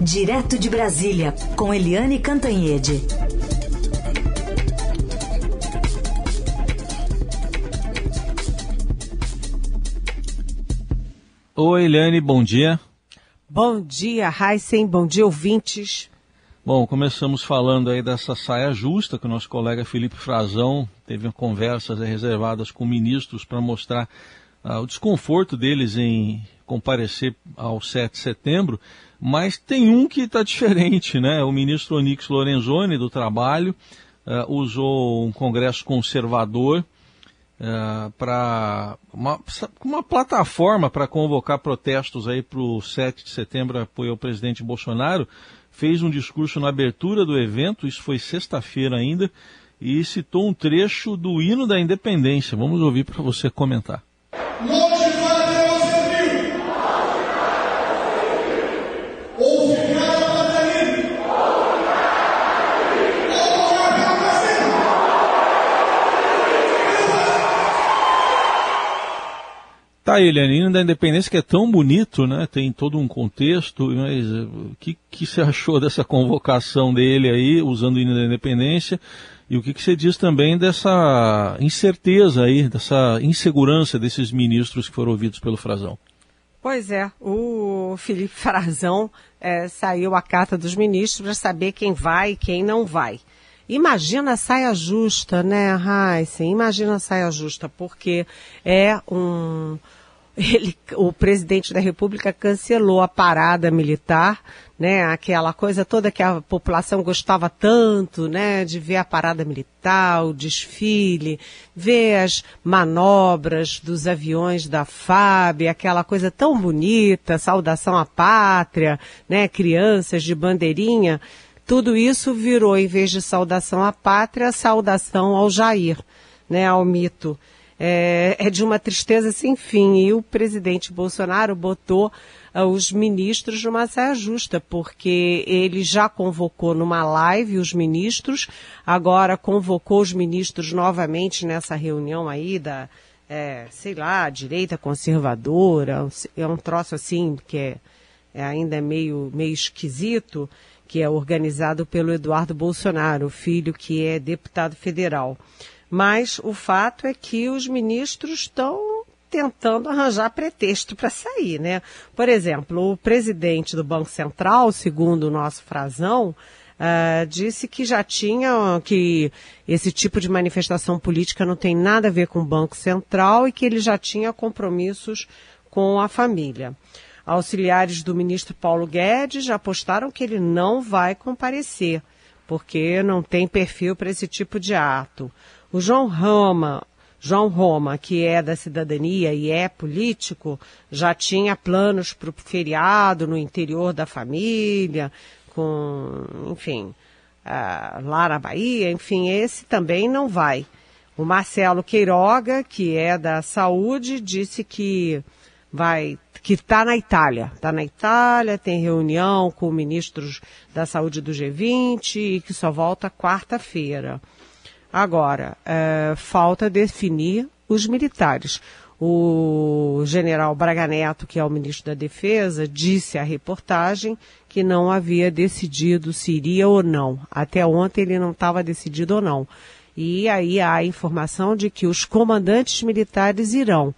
Direto de Brasília, com Eliane Cantanhede. Oi, Eliane, bom dia. Bom dia, Heisen, bom dia, ouvintes. Bom, começamos falando aí dessa saia justa que o nosso colega Felipe Frazão teve conversas reservadas com ministros para mostrar uh, o desconforto deles em comparecer ao 7 de setembro, mas tem um que está diferente, né? O ministro Onix Lorenzoni, do Trabalho, uh, usou um congresso conservador uh, para uma, uma, plataforma para convocar protestos aí para o 7 de setembro, apoio ao presidente Bolsonaro, fez um discurso na abertura do evento, isso foi sexta-feira ainda, e citou um trecho do hino da independência. Vamos ouvir para você comentar. Tá, Eliane, da independência que é tão bonito, né? Tem todo um contexto, mas eh, o que, que você achou dessa convocação dele aí, usando o hino da independência? E o que, que você diz também dessa incerteza aí, dessa insegurança desses ministros que foram ouvidos pelo Frazão? Pois é, o Felipe Frazão é, saiu a carta dos ministros para saber quem vai e quem não vai. Imagina a saia justa, né, Heisen? Imagina a saia justa, porque é um, ele, o presidente da República cancelou a parada militar, né? Aquela coisa toda que a população gostava tanto, né? De ver a parada militar, o desfile, ver as manobras dos aviões da FAB, aquela coisa tão bonita, saudação à pátria, né? Crianças de bandeirinha. Tudo isso virou, em vez de saudação à pátria, saudação ao Jair, né? Ao mito é, é de uma tristeza sem fim. E o presidente Bolsonaro botou uh, os ministros numa saia justa, porque ele já convocou numa live os ministros, agora convocou os ministros novamente nessa reunião aí da, é, sei lá, direita conservadora, é um troço assim que é, é ainda meio, meio esquisito, que é organizado pelo Eduardo Bolsonaro, filho que é deputado federal. Mas o fato é que os ministros estão tentando arranjar pretexto para sair, né? Por exemplo, o presidente do Banco Central, segundo o nosso Frazão, uh, disse que já tinha, que esse tipo de manifestação política não tem nada a ver com o Banco Central e que ele já tinha compromissos com a família. Auxiliares do ministro Paulo Guedes já apostaram que ele não vai comparecer, porque não tem perfil para esse tipo de ato. O João Roma, João Roma, que é da cidadania e é político, já tinha planos para o feriado no interior da família, com, enfim, uh, lá na Bahia, enfim, esse também não vai. O Marcelo Queiroga, que é da saúde, disse que vai, que está na Itália. Está na Itália, tem reunião com ministros da saúde do G20 e que só volta quarta-feira. Agora, é, falta definir os militares. O general Braga Neto, que é o ministro da Defesa, disse à reportagem que não havia decidido se iria ou não. Até ontem ele não estava decidido ou não. E aí há a informação de que os comandantes militares irão.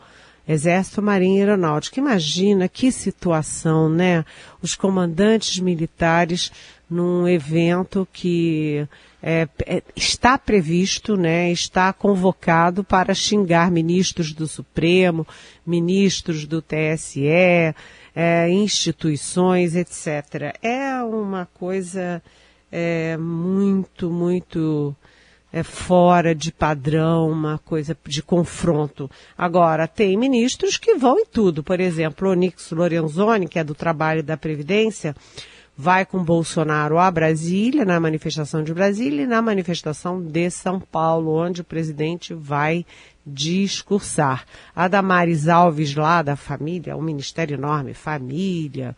Exército, Marinha e Aeronáutica. Imagina que situação, né? Os comandantes militares num evento que é, é, está previsto, né, está convocado para xingar ministros do Supremo, ministros do TSE, é, instituições, etc. É uma coisa é, muito, muito é, fora de padrão, uma coisa de confronto. Agora, tem ministros que vão em tudo. Por exemplo, Onix Lorenzoni, que é do Trabalho e da Previdência, vai com Bolsonaro a Brasília, na manifestação de Brasília e na manifestação de São Paulo, onde o presidente vai discursar. A Damares Alves lá da família, um ministério enorme, família,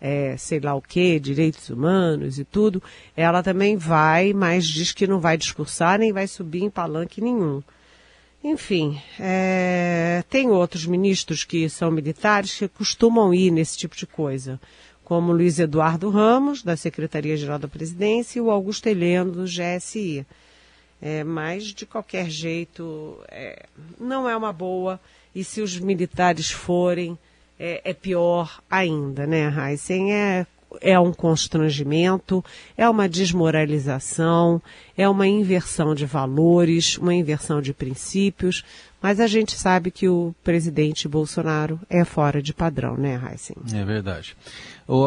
é, sei lá o que, direitos humanos e tudo, ela também vai, mas diz que não vai discursar nem vai subir em palanque nenhum. Enfim, é, tem outros ministros que são militares que costumam ir nesse tipo de coisa, como Luiz Eduardo Ramos, da Secretaria-Geral da Presidência, e o Augusto Heleno, do GSI. É, mas, de qualquer jeito, é, não é uma boa, e se os militares forem, é, é pior ainda, né, Heisen? É é um constrangimento, é uma desmoralização, é uma inversão de valores, uma inversão de princípios, mas a gente sabe que o presidente Bolsonaro é fora de padrão, né, Heisen? É verdade.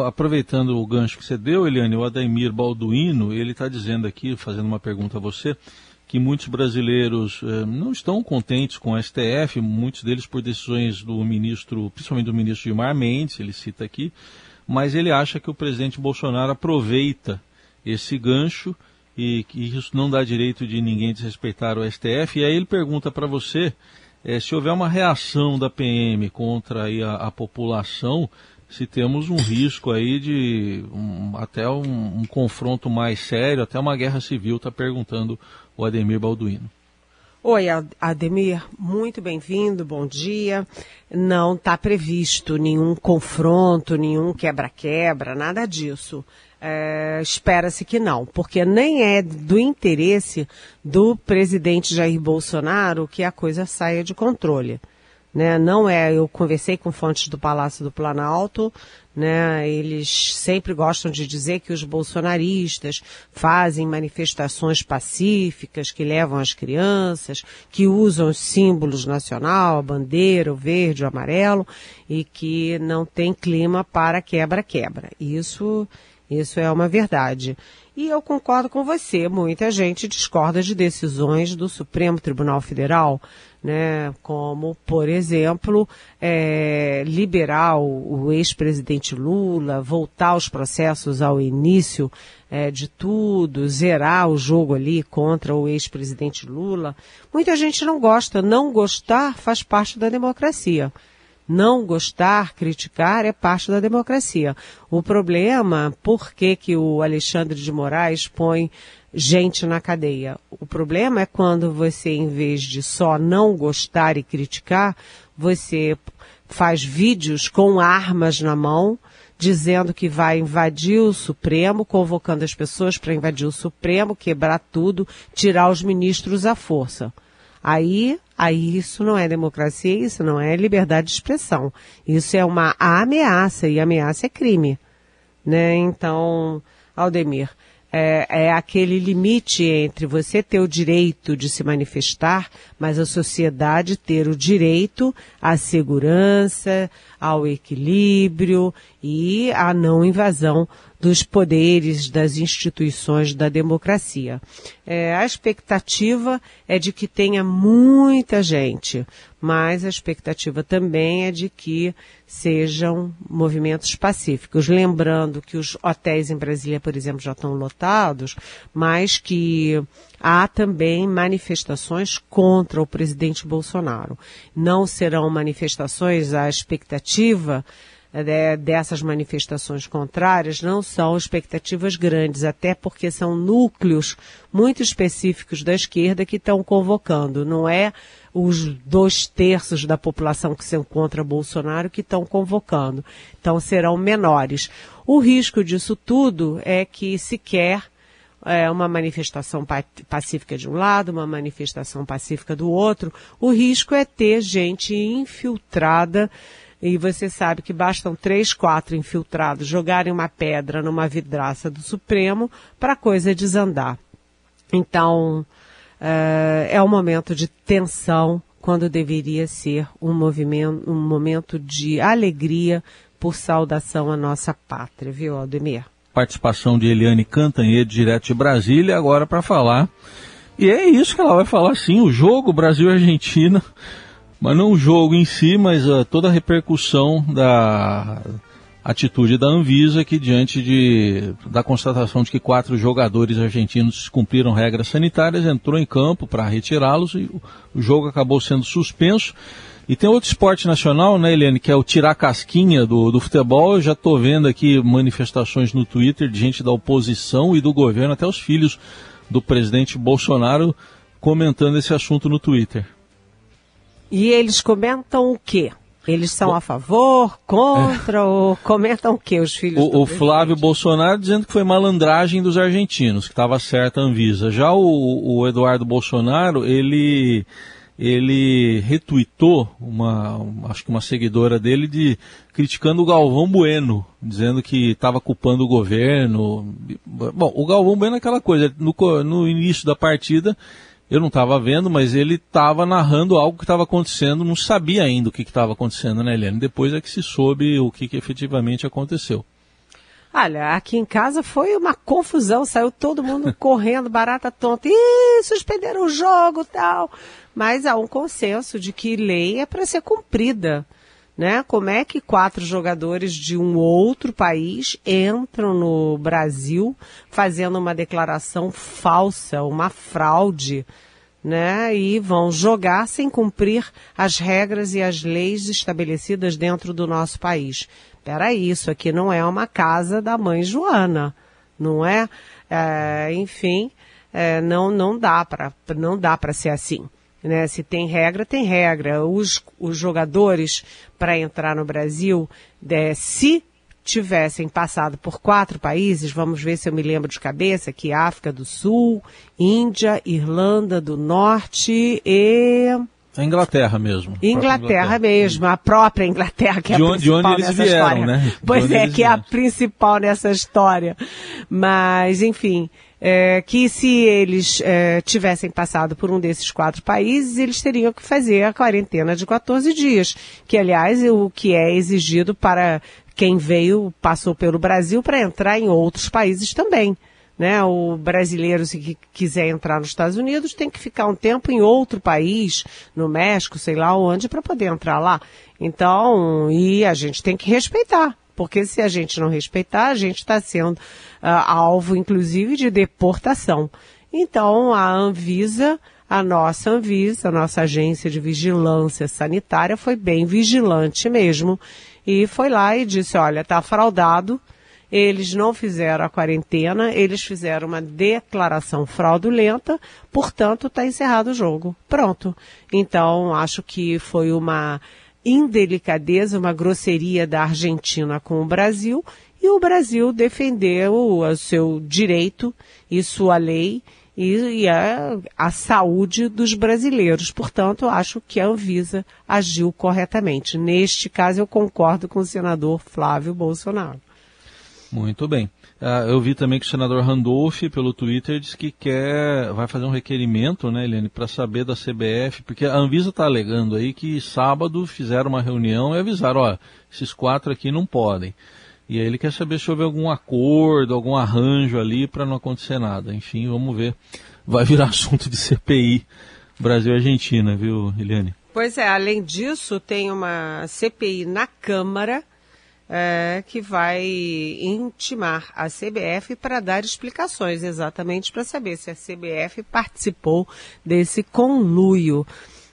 aproveitando o gancho que você deu, Eliane, o Ademir Balduino, ele está dizendo aqui, fazendo uma pergunta a você, que muitos brasileiros eh, não estão contentes com o STF, muitos deles por decisões do ministro, principalmente do ministro Gilmar Mendes, ele cita aqui, mas ele acha que o presidente Bolsonaro aproveita esse gancho e que isso não dá direito de ninguém desrespeitar o STF. E aí ele pergunta para você é, se houver uma reação da PM contra aí, a, a população, se temos um risco aí de um, até um, um, confronto mais sério, até uma guerra civil, está perguntando o Ademir Balduino. Oi, Ademir, muito bem-vindo, bom dia. Não está previsto nenhum confronto, nenhum quebra-quebra, nada disso. É, Espera-se que não, porque nem é do interesse do presidente Jair Bolsonaro que a coisa saia de controle. Né? Não é, eu conversei com fontes do Palácio do Planalto, né? Eles sempre gostam de dizer que os bolsonaristas fazem manifestações pacíficas que levam as crianças, que usam os símbolos nacional, a bandeira, o verde, o amarelo, e que não tem clima para quebra-quebra. Isso, isso é uma verdade. E eu concordo com você, muita gente discorda de decisões do Supremo Tribunal Federal, né, como, por exemplo, é, liberar o, o ex-presidente Lula, voltar os processos ao início é, de tudo, zerar o jogo ali contra o ex-presidente Lula. Muita gente não gosta. Não gostar faz parte da democracia. Não gostar, criticar é parte da democracia. O problema, por que, que o Alexandre de Moraes põe gente na cadeia? O problema é quando você, em vez de só não gostar e criticar, você faz vídeos com armas na mão, dizendo que vai invadir o Supremo, convocando as pessoas para invadir o Supremo, quebrar tudo, tirar os ministros à força. Aí, aí isso não é democracia, isso não é liberdade de expressão. Isso é uma ameaça e ameaça é crime, né? Então, Aldemir, é, é, aquele limite entre você ter o direito de se manifestar, mas a sociedade ter o direito à segurança, ao equilíbrio e à não invasão dos poderes das instituições da democracia. É, a expectativa é de que tenha muita gente, mas a expectativa também é de que sejam movimentos pacíficos. Lembrando que os hotéis em Brasília, por exemplo, já estão lotados, mas que há também manifestações contra o presidente Bolsonaro. Não serão manifestações, a expectativa é, dessas manifestações contrárias não são expectativas grandes, até porque são núcleos muito específicos da esquerda que estão convocando. Não é os dois terços da população que se encontra Bolsonaro que estão convocando. Então serão menores. O risco disso tudo é que se quer é, uma manifestação pacífica de um lado, uma manifestação pacífica do outro. O risco é ter gente infiltrada e você sabe que bastam três, quatro infiltrados jogarem uma pedra numa vidraça do Supremo para a coisa desandar. Então, é, é um momento de tensão quando deveria ser um, movimento, um momento de alegria por saudação à nossa pátria, viu, Aldemir? Participação de Eliane Cantanhede, direto de Brasília, agora para falar. E é isso que ela vai falar sim, o jogo Brasil-Argentina mas não o jogo em si, mas uh, toda a repercussão da atitude da Anvisa que diante de, da constatação de que quatro jogadores argentinos cumpriram regras sanitárias, entrou em campo para retirá-los e o jogo acabou sendo suspenso. E tem outro esporte nacional, né, Eliane, que é o tirar casquinha do, do futebol. Eu já estou vendo aqui manifestações no Twitter de gente da oposição e do governo, até os filhos do presidente Bolsonaro comentando esse assunto no Twitter. E eles comentam o quê? Eles são a favor, contra, é. ou comentam o que os filhos O, o Flávio Bolsonaro dizendo que foi malandragem dos argentinos, que estava certa a Anvisa. Já o, o Eduardo Bolsonaro, ele ele retuitou uma, acho que uma seguidora dele de criticando o Galvão Bueno, dizendo que estava culpando o governo. Bom, o Galvão Bueno é aquela coisa, no, no início da partida eu não estava vendo, mas ele estava narrando algo que estava acontecendo, não sabia ainda o que estava acontecendo, né, Helene? Depois é que se soube o que, que efetivamente aconteceu. Olha, aqui em casa foi uma confusão, saiu todo mundo correndo, barata tonta, Ih, suspenderam o jogo tal. Mas há um consenso de que lei é para ser cumprida. Né? Como é que quatro jogadores de um outro país entram no Brasil fazendo uma declaração falsa, uma fraude, né? E vão jogar sem cumprir as regras e as leis estabelecidas dentro do nosso país. Peraí, isso aqui não é uma casa da mãe Joana, não é? é enfim, é, não não dá para não dá para ser assim. Né? Se tem regra, tem regra. Os, os jogadores, para entrar no Brasil, é, se tivessem passado por quatro países, vamos ver se eu me lembro de cabeça, que África do Sul, Índia, Irlanda do Norte e... A Inglaterra mesmo. Inglaterra, Inglaterra, mesmo, a própria Inglaterra, que é de a onde, principal de onde eles nessa vieram, história. Né? Pois é, que vieram. é a principal nessa história. Mas, enfim, é, que se eles é, tivessem passado por um desses quatro países, eles teriam que fazer a quarentena de 14 dias, que aliás é o que é exigido para quem veio, passou pelo Brasil para entrar em outros países também. Né? O brasileiro, se quiser entrar nos Estados Unidos, tem que ficar um tempo em outro país, no México, sei lá onde, para poder entrar lá. Então, e a gente tem que respeitar. Porque se a gente não respeitar, a gente está sendo uh, alvo, inclusive, de deportação. Então, a Anvisa, a nossa Anvisa, a nossa agência de vigilância sanitária, foi bem vigilante mesmo. E foi lá e disse, olha, está fraudado, eles não fizeram a quarentena, eles fizeram uma declaração fraudulenta, portanto está encerrado o jogo. Pronto. Então, acho que foi uma indelicadeza, uma grosseria da Argentina com o Brasil, e o Brasil defendeu o seu direito e sua lei e, e a, a, saúde dos brasileiros. Portanto, acho que a Anvisa agiu corretamente. Neste caso, eu concordo com o senador Flávio Bolsonaro. Muito bem. Uh, eu vi também que o senador Randolph, pelo Twitter, disse que quer, vai fazer um requerimento, né, Eliane, para saber da CBF, porque a Anvisa está alegando aí que sábado fizeram uma reunião e avisaram, ó, esses quatro aqui não podem. E aí ele quer saber se houve algum acordo, algum arranjo ali para não acontecer nada. Enfim, vamos ver. Vai virar assunto de CPI Brasil e Argentina, viu, Eliane? Pois é, além disso, tem uma CPI na Câmara é, que vai intimar a CBF para dar explicações, exatamente para saber se a CBF participou desse conluio.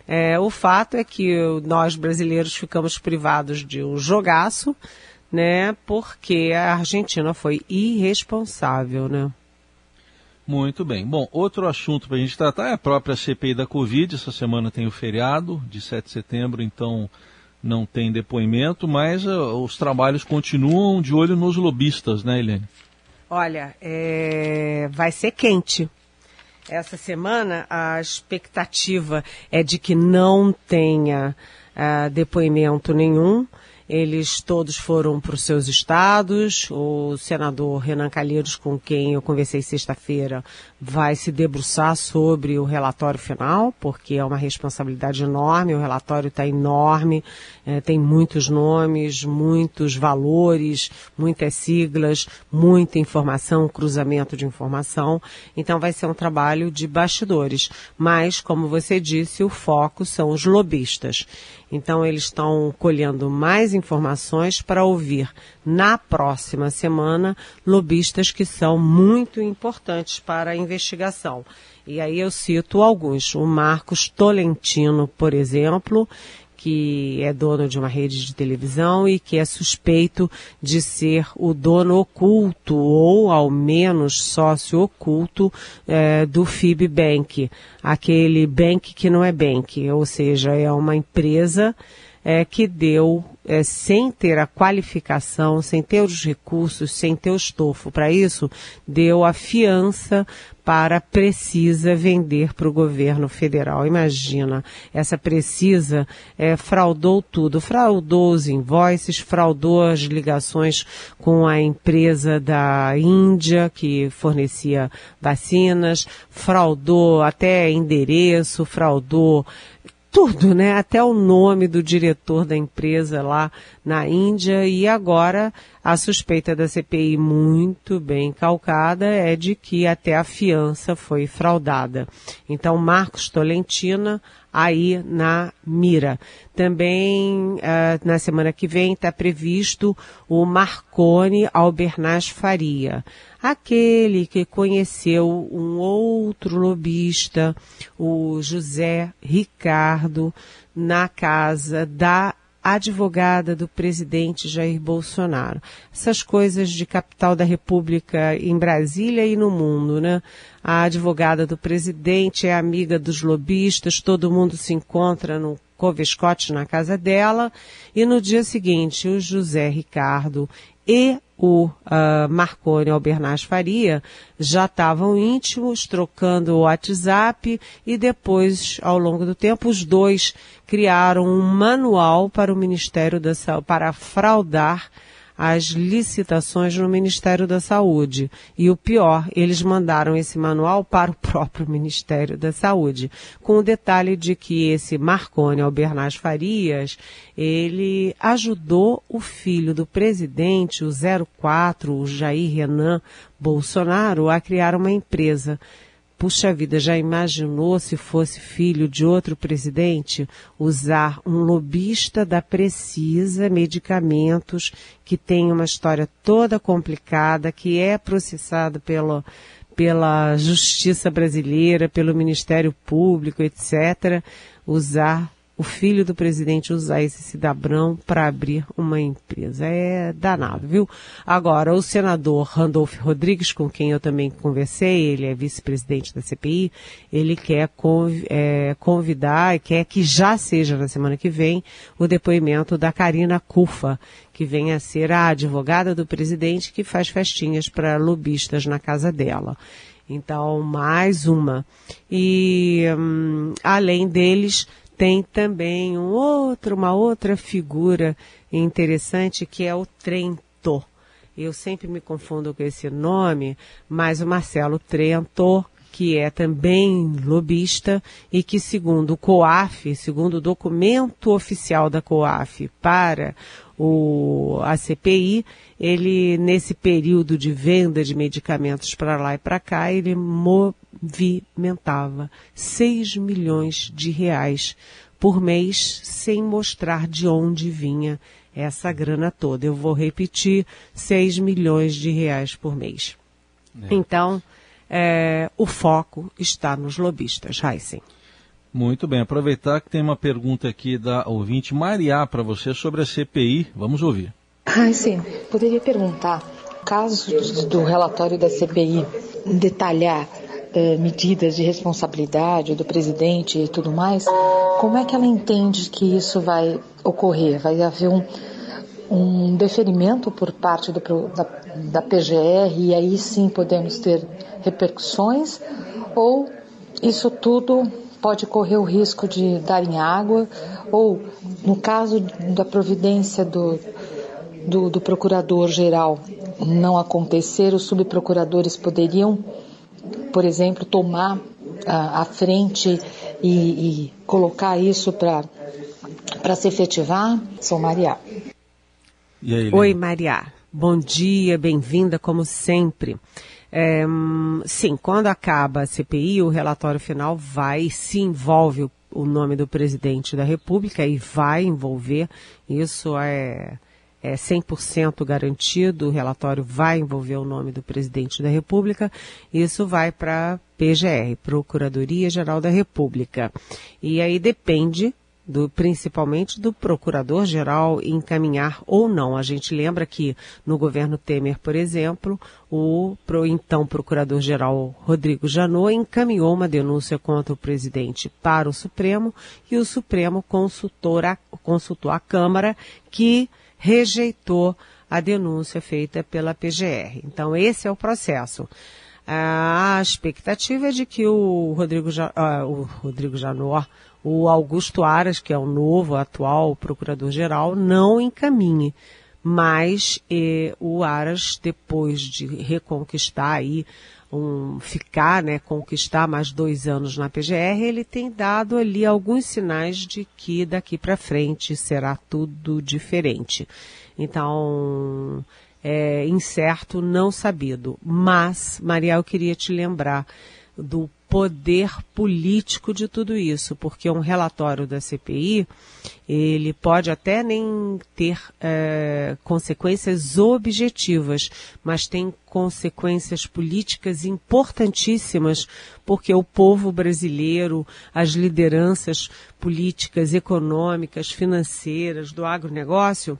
É, o fato é que nós brasileiros ficamos privados de um jogaço, né? Porque a Argentina foi irresponsável, né? Muito bem. Bom, outro assunto para a gente tratar é a própria CPI da Covid. Essa semana tem o feriado de 7 de setembro, então não tem depoimento, mas uh, os trabalhos continuam de olho nos lobistas, né, Helene? Olha, é... vai ser quente. Essa semana a expectativa é de que não tenha uh, depoimento nenhum. Eles todos foram para os seus estados. O senador Renan Calheiros, com quem eu conversei sexta-feira, vai se debruçar sobre o relatório final, porque é uma responsabilidade enorme. O relatório está enorme, é, tem muitos nomes, muitos valores, muitas siglas, muita informação, cruzamento de informação. Então vai ser um trabalho de bastidores. Mas, como você disse, o foco são os lobistas. Então, eles estão colhendo mais informações para ouvir na próxima semana lobistas que são muito importantes para a investigação. E aí eu cito alguns. O Marcos Tolentino, por exemplo, que é dono de uma rede de televisão e que é suspeito de ser o dono oculto ou ao menos sócio oculto é, do FIB Bank, aquele bank que não é bank, ou seja, é uma empresa é, que deu é, sem ter a qualificação, sem ter os recursos, sem ter o estofo para isso, deu a fiança para Precisa vender para o governo federal. Imagina, essa Precisa é, fraudou tudo, fraudou os invoices, fraudou as ligações com a empresa da Índia que fornecia vacinas, fraudou até endereço, fraudou tudo, né? Até o nome do diretor da empresa lá na Índia. E agora a suspeita da CPI muito bem calcada é de que até a fiança foi fraudada. Então, Marcos Tolentina aí na mira. Também uh, na semana que vem está previsto o Marconi Albernaz Faria aquele que conheceu um outro lobista, o José Ricardo, na casa da advogada do presidente Jair Bolsonaro. Essas coisas de capital da República em Brasília e no mundo, né? A advogada do presidente é amiga dos lobistas, todo mundo se encontra no Covescote na casa dela, e no dia seguinte o José Ricardo e o uh, Marconi Albernaz Faria já estavam íntimos, trocando o WhatsApp. E depois, ao longo do tempo, os dois criaram um manual para o Ministério da Saúde, para fraudar as licitações no Ministério da Saúde. E o pior, eles mandaram esse manual para o próprio Ministério da Saúde, com o detalhe de que esse Marconi Albernaz Farias, ele ajudou o filho do presidente, o 04, o Jair Renan Bolsonaro, a criar uma empresa Puxa vida, já imaginou se fosse filho de outro presidente usar um lobista da Precisa Medicamentos, que tem uma história toda complicada, que é processado pelo, pela Justiça Brasileira, pelo Ministério Público, etc., usar o filho do presidente usar esse cidabrão para abrir uma empresa. É danado, viu? Agora, o senador Randolph Rodrigues, com quem eu também conversei, ele é vice-presidente da CPI, ele quer é, convidar, quer que já seja na semana que vem, o depoimento da Karina Cufa, que vem a ser a advogada do presidente que faz festinhas para lobistas na casa dela. Então, mais uma. E, hum, além deles, tem também um outro, uma outra figura interessante que é o Trento. Eu sempre me confundo com esse nome, mas o Marcelo Trento, que é também lobista e que, segundo o COAF, segundo o documento oficial da COAF para o, a CPI, ele, nesse período de venda de medicamentos para lá e para cá, ele movimentava 6 milhões de reais por mês, sem mostrar de onde vinha essa grana toda. Eu vou repetir, 6 milhões de reais por mês. É. Então, é, o foco está nos lobistas, Heisen. Muito bem, aproveitar que tem uma pergunta aqui da ouvinte Mariá para você sobre a CPI. Vamos ouvir. Ah, sim. Poderia perguntar, caso do relatório da CPI detalhar eh, medidas de responsabilidade do presidente e tudo mais, como é que ela entende que isso vai ocorrer? Vai haver um, um deferimento por parte do, da, da PGR e aí sim podemos ter repercussões? Ou isso tudo pode correr o risco de dar em água, ou no caso da providência do, do, do procurador-geral não acontecer, os subprocuradores poderiam, por exemplo, tomar a, a frente e, e, colocar isso para se efetivar? Sou Maria. Aí, Oi, Maria. Bom dia, bem-vinda como sempre. É, sim, quando acaba a CPI, o relatório final vai, se envolve o, o nome do presidente da República e vai envolver, isso é, é 100% garantido, o relatório vai envolver o nome do presidente da República, isso vai para PGR, Procuradoria Geral da República. E aí depende do, principalmente do procurador-geral encaminhar ou não. A gente lembra que no governo Temer, por exemplo, o pro, então procurador-geral Rodrigo Janot encaminhou uma denúncia contra o presidente para o Supremo e o Supremo consultou a, consultou a Câmara que rejeitou a denúncia feita pela PGR. Então, esse é o processo. A expectativa é de que o Rodrigo, uh, o Rodrigo Janot, o Augusto Aras, que é o novo, atual procurador-geral, não encaminhe. Mas eh, o Aras, depois de reconquistar aí, um, ficar, né, conquistar mais dois anos na PGR, ele tem dado ali alguns sinais de que daqui para frente será tudo diferente. Então, é incerto, não sabido. Mas, Maria, eu queria te lembrar do poder político de tudo isso, porque um relatório da CPI, ele pode até nem ter é, consequências objetivas, mas tem consequências políticas importantíssimas, porque o povo brasileiro, as lideranças políticas, econômicas, financeiras, do agronegócio,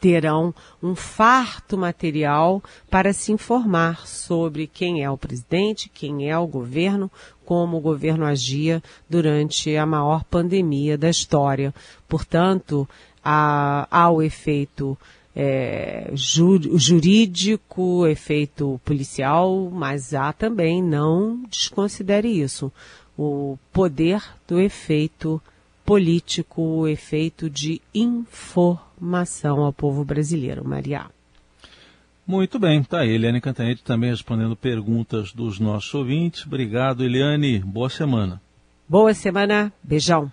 terão um farto material para se informar sobre quem é o presidente, quem é o governo, como o governo agia durante a maior pandemia da história. Portanto, há, há o efeito é, jurídico, efeito policial, mas há também, não desconsidere isso, o poder do efeito político, o efeito de informação ao povo brasileiro. Maria. Muito bem, tá aí. Eliane Cantanhete também respondendo perguntas dos nossos ouvintes. Obrigado, Eliane. Boa semana. Boa semana. Beijão.